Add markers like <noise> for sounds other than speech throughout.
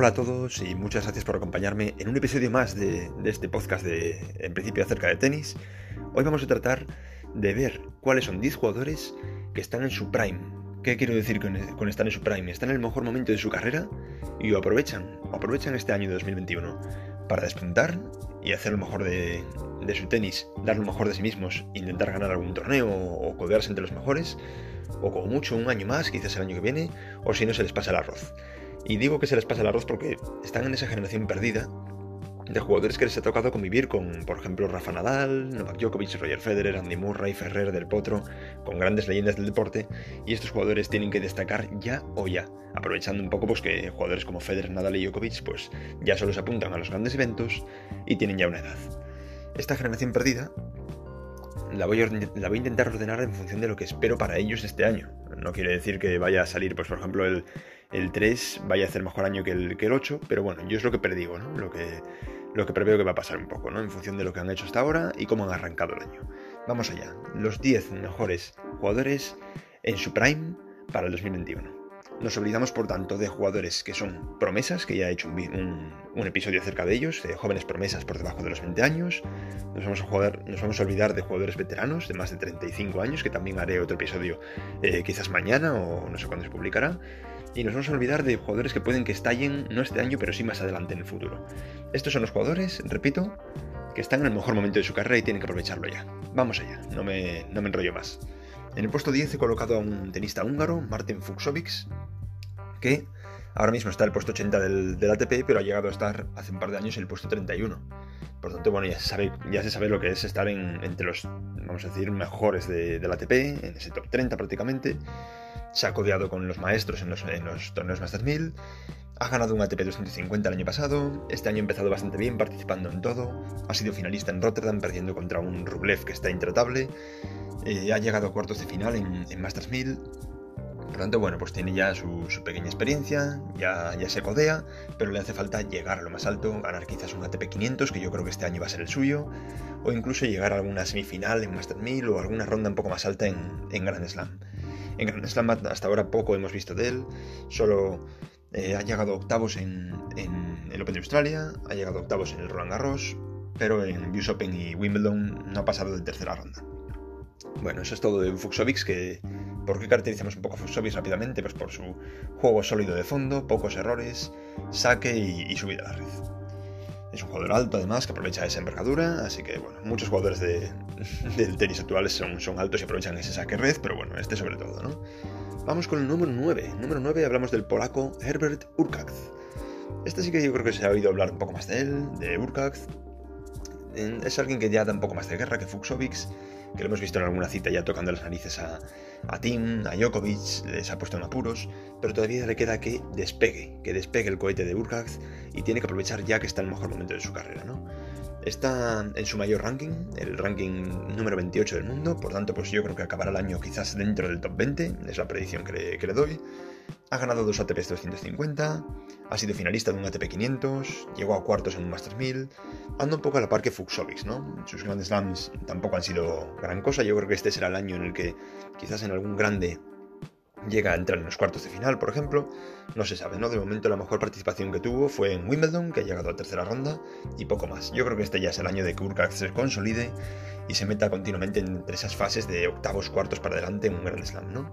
Hola a todos y muchas gracias por acompañarme en un episodio más de, este podcast de, en principio, acerca de tenis. Hoy vamos a tratar de ver cuáles son 10 jugadores que están en su prime. ¿Qué quiero decir con, con en su prime? Están en el mejor momento de su carrera y o aprovechan, aprovechan este año de 2021 para despuntar y hacer lo mejor de, de su tenis, dar lo mejor de sí mismos, intentar ganar algún torneo o codearse entre los mejores, o como mucho un año más, quizás el año que viene, o si no se les pasa el arroz. Y digo que se les pasa el arroz porque están en esa generación perdida de jugadores que les ha tocado convivir con, por ejemplo, Rafa Nadal, Novak Djokovic, Roger Federer, Andy Murray, Ferrer, Del Potro, con grandes leyendas del deporte, y estos jugadores tienen que destacar ya o ya, aprovechando un poco pues que jugadores como Federer, Nadal y Djokovic pues ya solo se apuntan a los grandes eventos y tienen ya una edad. Esta generación perdida la voy, a, la voy a intentar ordenar en función de lo que espero para ellos este año. No quiere decir que vaya a salir, pues por ejemplo, el, el 3 vaya a hacer mejor año que el, que el 8, pero bueno, yo es lo que predigo, ¿no? Lo que, lo que preveo que va a pasar un poco, ¿no? En función de lo que han hecho hasta ahora y cómo han arrancado el año. Vamos allá, los 10 mejores jugadores en su prime para el 2021. Nos olvidamos, por tanto, de jugadores que son promesas, que ya he hecho un, episodio acerca de ellos, de jóvenes promesas por debajo de los 20 años. Nos vamos, a jugar, nos vamos a olvidar de jugadores veteranos de más de 35 años, que también haré otro episodio eh, quizás mañana o no sé cuándo se publicará. Y nos vamos a olvidar de jugadores que pueden que estallen no este año, pero sí más adelante en el futuro. Estos son los jugadores, repito, que están en el mejor momento de su carrera y tienen que aprovecharlo ya. Vamos allá, no me, no me enrollo más. En el puesto 10 he colocado a un tenista húngaro, Martin Fuxovic, que ahora mismo está en el puesto 80 del, ATP, pero ha llegado a estar hace un par de años en el puesto 31. Por tanto, bueno, ya se sabe, lo que es estar entre los, vamos a decir, mejores del ATP, en ese top 30 prácticamente. Se ha codeado con los maestros en los, en los torneos Masters 1000. Ha ganado un ATP 250 el año pasado. Este año ha empezado bastante bien, participando en todo. Ha sido finalista en Rotterdam, perdiendo contra un Rublev que está intratable. Eh, ha llegado a cuartos de final en, en Masters 1000. Por tanto, bueno, pues tiene ya su, pequeña experiencia, ya, ya se codea, pero le hace falta llegar a lo más alto, ganar quizás un ATP 500, que yo creo que este año va a ser el suyo, o incluso llegar a alguna semifinal en Masters 1000 o alguna ronda un poco más alta en Grand Slam. En Grand Slam hasta ahora poco hemos visto de él, solo eh, ha llegado octavos en, el Open de Australia, ha llegado octavos en el Roland Garros, pero en US Open y Wimbledon no ha pasado de tercera ronda. Bueno, eso es todo de Fuxovics, que ¿por qué caracterizamos un poco a Fuxovics rápidamente? Pues por su juego sólido de fondo, pocos errores, saque y, subida a la red. Es un jugador alto además que aprovecha esa envergadura, así que bueno, muchos jugadores <laughs> del tenis actuales son, son altos y aprovechan ese saque red, pero bueno, este sobre todo, ¿no? Vamos con el número 9. Número 9 hablamos del polaco Herbert Urkaz. Este sí que yo creo que se ha oído hablar un poco más de él, de Urkaz. Es alguien que ya da un poco más de guerra que Fuxovics que lo hemos visto en alguna cita ya tocando las narices a, a Tim, a Djokovic, les ha puesto en apuros, pero todavía le queda que despegue, que despegue el cohete de Urkaz y tiene que aprovechar ya que está en el mejor momento de su carrera, ¿no? Está en su mayor ranking, el ranking número 28 del mundo, por tanto, pues yo creo que acabará el año quizás dentro del top 20, es la predicción que le, doy. Ha ganado dos ATPs 250, ha sido finalista de un ATP 500, llegó a cuartos en un Masters 1000, anda un poco a la par que Fuxovics, ¿no? Sus grandes slams tampoco han sido gran cosa, yo creo que este será el año en el que quizás en algún grande llega a entrar en los cuartos de final, por ejemplo. No se sabe, ¿no? De momento la mejor participación que tuvo fue en Wimbledon, que ha llegado a tercera ronda, y poco más. Yo creo que este ya es el año de que Urkaz se consolide y se meta continuamente entre esas fases de octavos, cuartos para adelante en un Grand Slam, ¿no?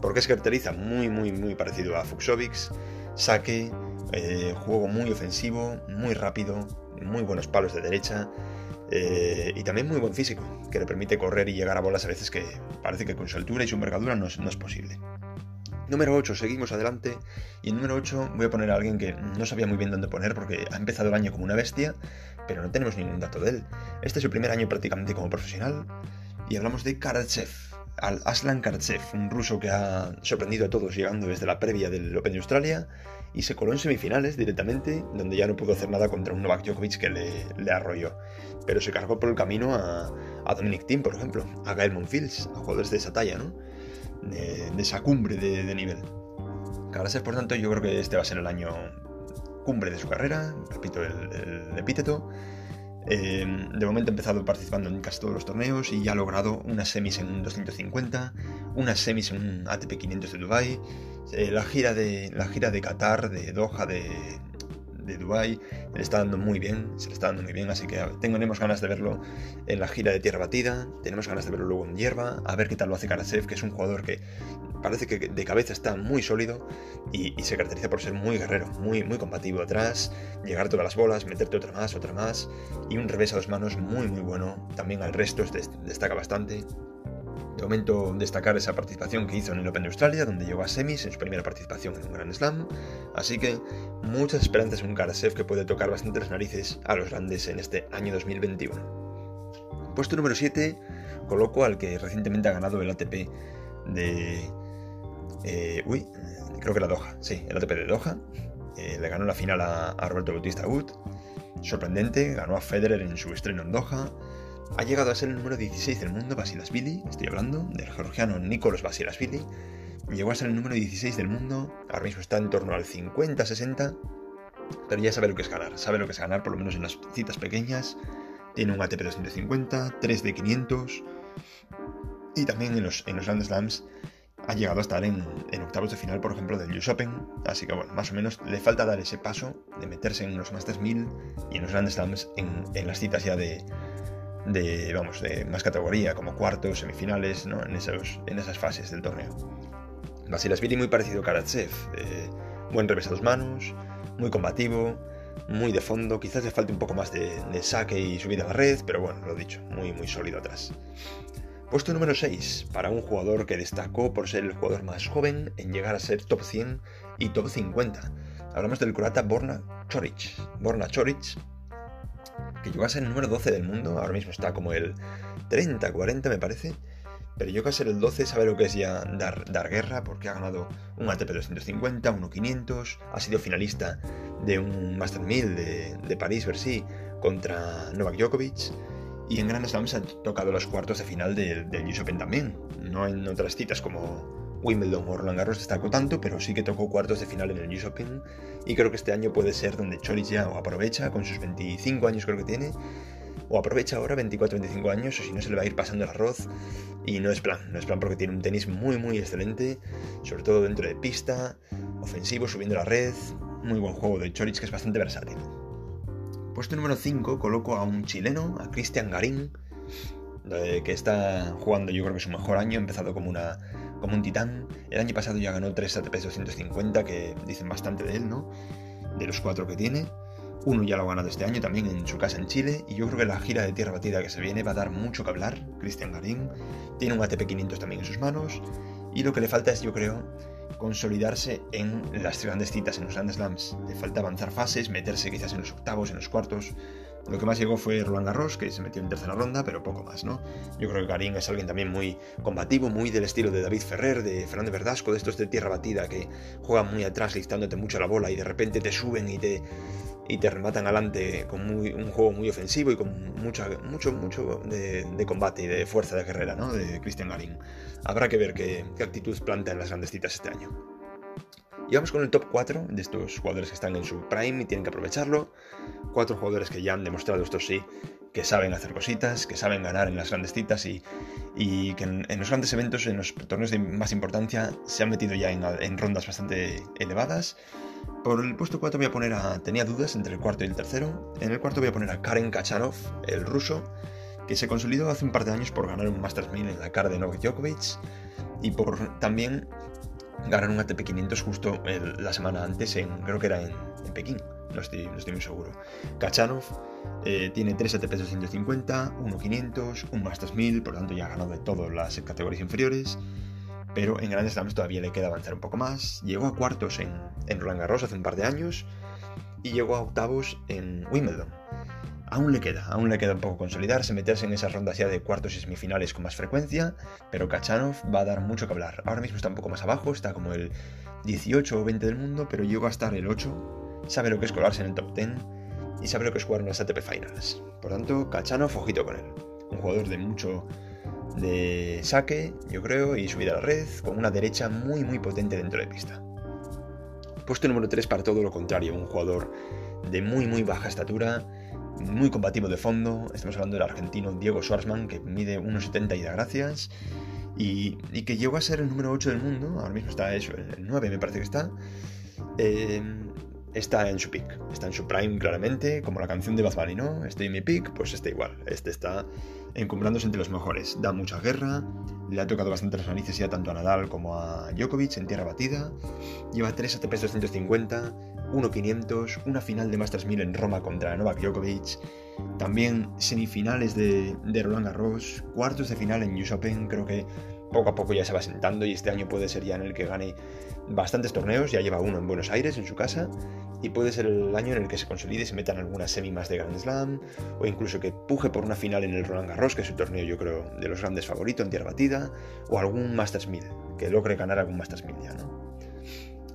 Porque se caracteriza muy, muy, muy parecido a Fuxovics, saque, eh, juego muy ofensivo, muy rápido, muy buenos palos de derecha, eh, y también muy buen físico, que le permite correr y llegar a bolas a veces que parece que con su altura y su envergadura no es, posible. Número 8, seguimos adelante. Y en número 8 voy a poner a alguien que no sabía muy bien dónde poner porque ha empezado el año como una bestia, pero no tenemos ningún dato de él. Este es su primer año prácticamente como profesional. Y hablamos de Karatsev, al Aslan Karatsev, un ruso que ha sorprendido a todos llegando desde la previa del Open de Australia y se coló en semifinales directamente, donde ya no pudo hacer nada contra un Novak Djokovic que le, arrolló. Pero se cargó por el camino a, Dominic Thiem, por ejemplo, a Gael Monfils, a jugadores de esa talla, ¿no? De, esa cumbre de, nivel. Gracias, por tanto, yo creo que este va a ser el año cumbre de su carrera, repito el, epíteto. Eh, de momento ha empezado participando en casi todos los torneos y ya ha logrado unas semis en un 250, unas semis en un ATP 500 de Dubai, eh, la, gira de, la gira de Qatar, de Doha, de, de Dubai le está dando muy bien, se le está dando muy bien, así que tenemos ganas de verlo en la gira de Tierra Batida, tenemos ganas de verlo luego en Hierba, a ver qué tal lo hace Karasev, que es un jugador que parece que de cabeza está muy sólido y, se caracteriza por ser muy guerrero, muy, muy combativo atrás, llegar todas las bolas, meterte otra más, otra más, y un revés a dos manos muy, muy bueno, también al resto destaca bastante. De momento destacar esa participación que hizo en el Open de Australia, donde llegó a semis en su primera participación en un Grand Slam. Así que muchas esperanzas en un Karasev que puede tocar bastante las narices a los grandes en este año 2021. Puesto número 7, coloco al que recientemente ha ganado el ATP de... Eh, uy, creo que la Doha, sí, el ATP de Doha. Eh, le ganó la final a, a Roberto Bautista Wood. Sorprendente, ganó a Federer en su estreno en Doha ha llegado a ser el número 16 del mundo Basilasvili, estoy hablando del georgiano Nicolas Basilasvili, llegó a ser el número 16 del mundo, ahora mismo está en torno al 50-60, pero ya sabe lo que es ganar, sabe lo que es ganar por lo menos en las citas pequeñas, tiene un ATP 250, 3 de 500 y también en los, en los Grand Slams ha llegado a estar en, octavos de final, por ejemplo, del US Open. Así que bueno, más o menos le falta dar ese paso de meterse en los Masters 1000 y en los Grand Slams en las citas ya de, de, vamos, de más categoría, como cuartos, semifinales, ¿no? en, esos, en esas fases del torneo. Vasilasvili muy parecido a Karatsev, eh, buen revés a dos manos, muy combativo, muy de fondo, quizás le falte un poco más de, saque y subida a la red, pero bueno, lo dicho, muy muy sólido atrás. Puesto número 6, para un jugador que destacó por ser el jugador más joven en llegar a ser top 100 y top 50. Hablamos del croata Borna Choric. Borna Choric que llegó a ser el número 12 del mundo, ahora mismo está como el 30, 40 me parece, pero llegó a ser el 12, sabe lo que es ya dar, dar guerra, porque ha ganado un ATP 250, uno 500, ha sido finalista de un Master 1000 de, París-Bercy contra Novak Djokovic, y en Grand Slams ha tocado los cuartos de final del, del US Open también, no en otras citas como Wimbledon o Roland Garros destacó tanto, pero sí que tocó cuartos de final en el US Open y creo que este año puede ser donde Choric ya o aprovecha con sus 25 años creo que tiene o aprovecha ahora 24-25 años o si no se le va a ir pasando el arroz y no es plan, no es plan porque tiene un tenis muy muy excelente, sobre todo dentro de pista, ofensivo, subiendo la red, muy buen juego de Choric que es bastante versátil. Puesto número 5 coloco a un chileno, a Cristian Garín, que está jugando yo creo que su mejor año, ha empezado como una como un titán. El año pasado ya ganó 3 ATP 250, que dicen bastante de él, ¿no? De los 4 que tiene. Uno ya lo ha ganado este año también en su casa en Chile. Y yo creo que la gira de tierra batida que se viene va a dar mucho que hablar. Cristian Garín tiene un ATP 500 también en sus manos. Y lo que le falta es, yo creo, consolidarse en las grandes citas, en los Grand Slams. Le falta avanzar fases, meterse quizás en los octavos, en los cuartos. Lo que más llegó fue Roland Garros, que se metió en tercera ronda, pero poco más, ¿no? Yo creo que Garín es alguien también muy combativo, muy del estilo de David Ferrer, de Fernando Verdasco, de estos de tierra batida que juegan muy atrás, listándote mucho la bola y de repente te suben y te, y te rematan adelante con un juego muy ofensivo y con mucho, mucho, mucho de, combate y de fuerza de guerrera, ¿no? De Cristian Garín. Habrá que ver qué, qué actitud planta en las grandes citas este año. Y vamos con el top 4 de estos jugadores que están en su prime y tienen que aprovecharlo. Cuatro jugadores que ya han demostrado, esto sí, que saben hacer cositas, que saben ganar en las grandes citas y, que en, los grandes eventos, en los torneos de más importancia, se han metido ya en, rondas bastante elevadas. Por el puesto 4 voy a poner a... Tenía dudas entre el cuarto y el tercero. En el cuarto voy a poner a Karen Kachanov, el ruso, que se consolidó hace un par de años por ganar un Masters 1000 en la cara de Novak Djokovic y por también ganar un ATP 500 justo la semana antes, en, creo que era en, Pekín, no estoy, no estoy, muy seguro. Kachanov eh, tiene 3 ATP 250, 1 500, un Masters 1000, por lo tanto ya ha ganado de todas las categorías inferiores. Pero en grandes slams todavía le queda avanzar un poco más. Llegó a cuartos en, en Roland Garros hace un par de años y llegó a octavos en Wimbledon aún le queda, aún le queda un poco consolidarse, meterse en esas rondas ya de cuartos y semifinales con más frecuencia, pero Kachanov va a dar mucho que hablar. Ahora mismo está un poco más abajo, está como el 18 o 20 del mundo, pero llegó a estar el 8, sabe lo que es colarse en el top 10 y sabe lo que es jugar en las ATP Finals. Por tanto, Kachanov, ojito con él. Un jugador de mucho de saque, yo creo, y subida a la red, con una derecha muy muy potente dentro de pista. Puesto número 3 para todo lo contrario, un jugador de muy muy baja estatura, muy combativo de fondo. Estamos hablando del argentino Diego Schwarzman, que mide 1,70 y da gracias. y, que llegó a ser el número 8 del mundo, ahora mismo está eso, el 9 me parece que está, eh, está en su peak, está en su prime claramente, como la canción de Bad ¿no? Estoy en mi peak, pues está igual, este está encumbrándose entre los mejores, da mucha guerra, le ha tocado bastante las narices ya tanto a Nadal como a Djokovic en tierra batida, lleva 3 ATPs 250, 1.500, una final de Masters 1000 en Roma contra Novak Djokovic, también semifinales de, de Roland Garros, cuartos de final en US Open, creo que poco a poco ya se va sentando y este año puede ser ya en el que gane bastantes torneos, ya lleva uno en Buenos Aires, en su casa, y puede ser el año en el que se consolide y se metan algunas semi más de Grand Slam, o incluso que puje por una final en el Roland Garros, que es su torneo yo creo de los grandes favoritos en tierra batida, o algún Masters 1000, que logre ganar algún Masters 1000 ya, ¿no?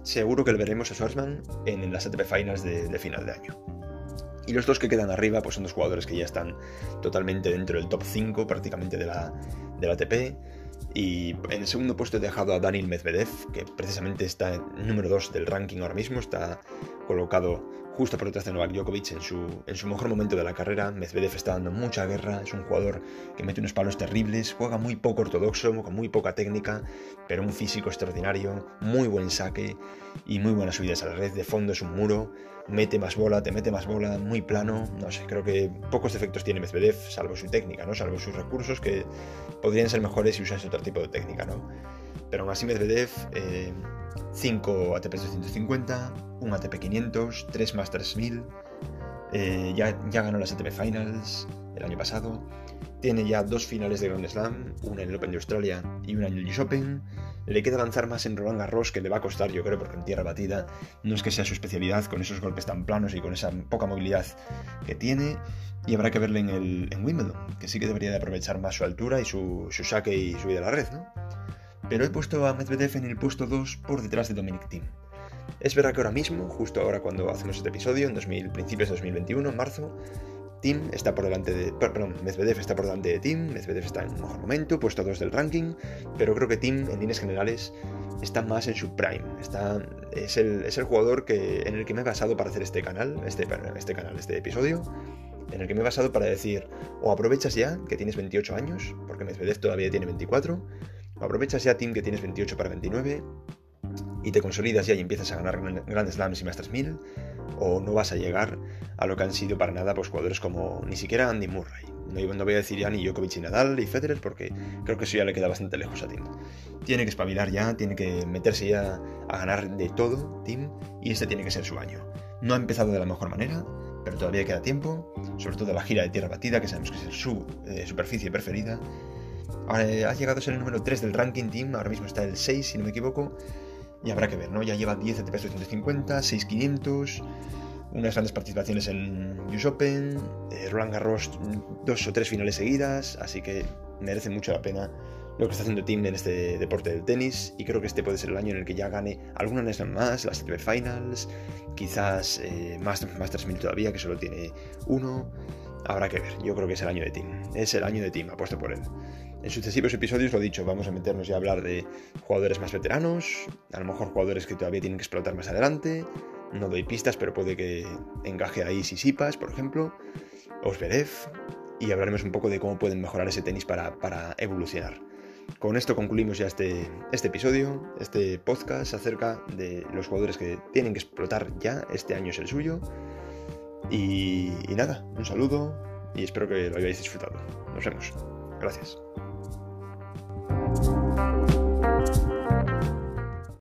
Seguro que le veremos a Schwarzman en las ATP Finals de, final de año. Y los dos que quedan arriba pues son dos jugadores que ya están totalmente dentro del top 5 prácticamente de la, de la ATP. Y en el segundo puesto he dejado a Daniel Medvedev, que precisamente está número 2 del ranking ahora mismo, está colocado justo por detrás de Novak Djokovic en su, en su mejor momento de la carrera. Medvedev está dando mucha guerra, es un jugador que mete unos palos terribles, juega muy poco ortodoxo, con muy poca técnica, pero un físico extraordinario, muy buen saque y muy buenas subidas a la red. De fondo es un muro, mete más bola, te mete más bola, muy plano. No sé, creo que pocos defectos tiene Medvedev, salvo su técnica, ¿no? Salvo sus recursos que podrían ser mejores si usase otro tipo de técnica, ¿no? Pero aún así Medvedev, 5 eh, ATP 250, 1 ATP 500, 3 Masters 1000, eh, ya, ya ganó las ATP Finals el año pasado, tiene ya dos finales de Grand Slam, una en el Open de Australia y una en el US Open. Le queda avanzar más en Roland Garros, que le va a costar, yo creo, porque en tierra batida no es que sea su especialidad, con esos golpes tan planos y con esa poca movilidad que tiene. Y habrá que verle en Wimbledon, que sí que debería de aprovechar más su altura y su, su saque y subida a la red, ¿no? Pero he puesto a Medvedev en el puesto 2 por detrás de Dominic Thiem. Es verdad que ahora mismo, justo ahora cuando hacemos este episodio, en 2000, principios de 2021, en marzo, Tim está por delante de. Perdón, Medvedev está por delante de Tim, Medvedev está en un mejor momento, puesto 2 del ranking, pero creo que Tim, en líneas generales, está más en su prime. Está, es, el, es el jugador que, en el que me he basado para hacer este canal, este, este canal, este episodio, en el que me he basado para decir, o aprovechas ya, que tienes 28 años, porque Medvedev todavía tiene 24, o aprovechas ya, Tim, que tienes 28 para 29, y te consolidas ya y empiezas a ganar grandes slams y Masters 1000, o no vas a llegar a lo que han sido para nada pues, jugadores como ni siquiera Andy Murray. No, voy a decir ya ni Djokovic y Nadal y Federer porque creo que eso ya le queda bastante lejos a Tim. Tiene que espabilar ya, tiene que meterse ya a ganar de todo Tim y este tiene que ser su año. No ha empezado de la mejor manera, pero todavía queda tiempo, sobre todo la gira de tierra batida, que sabemos que es su eh, superficie preferida. Ha llegado a ser el número 3 del ranking team, ahora mismo está el 6 si no me equivoco, y habrá que ver, ¿no? Ya lleva 10 ATP 250, 6500, unas grandes participaciones en US Open, eh, Roland Garros dos o tres finales seguidas, así que merece mucho la pena lo que está haciendo Tim en este deporte del tenis y creo que este puede ser el año en el que ya gane alguna National más, las ATP Finals, quizás eh, más Masters 1000 todavía, que solo tiene uno. Habrá que ver, yo creo que es el año de Tim, es el año de Tim, apuesto por él. En sucesivos episodios lo dicho, vamos a meternos ya a hablar de jugadores más veteranos, a lo mejor jugadores que todavía tienen que explotar más adelante. No doy pistas, pero puede que encaje ahí Sisipas, por ejemplo, Osverev, y hablaremos un poco de cómo pueden mejorar ese tenis para, evolucionar. Con esto concluimos ya este, este episodio, este podcast acerca de los jugadores que tienen que explotar ya, este año es el suyo. Y nada, un saludo y espero que lo hayáis disfrutado. Nos vemos. Gracias.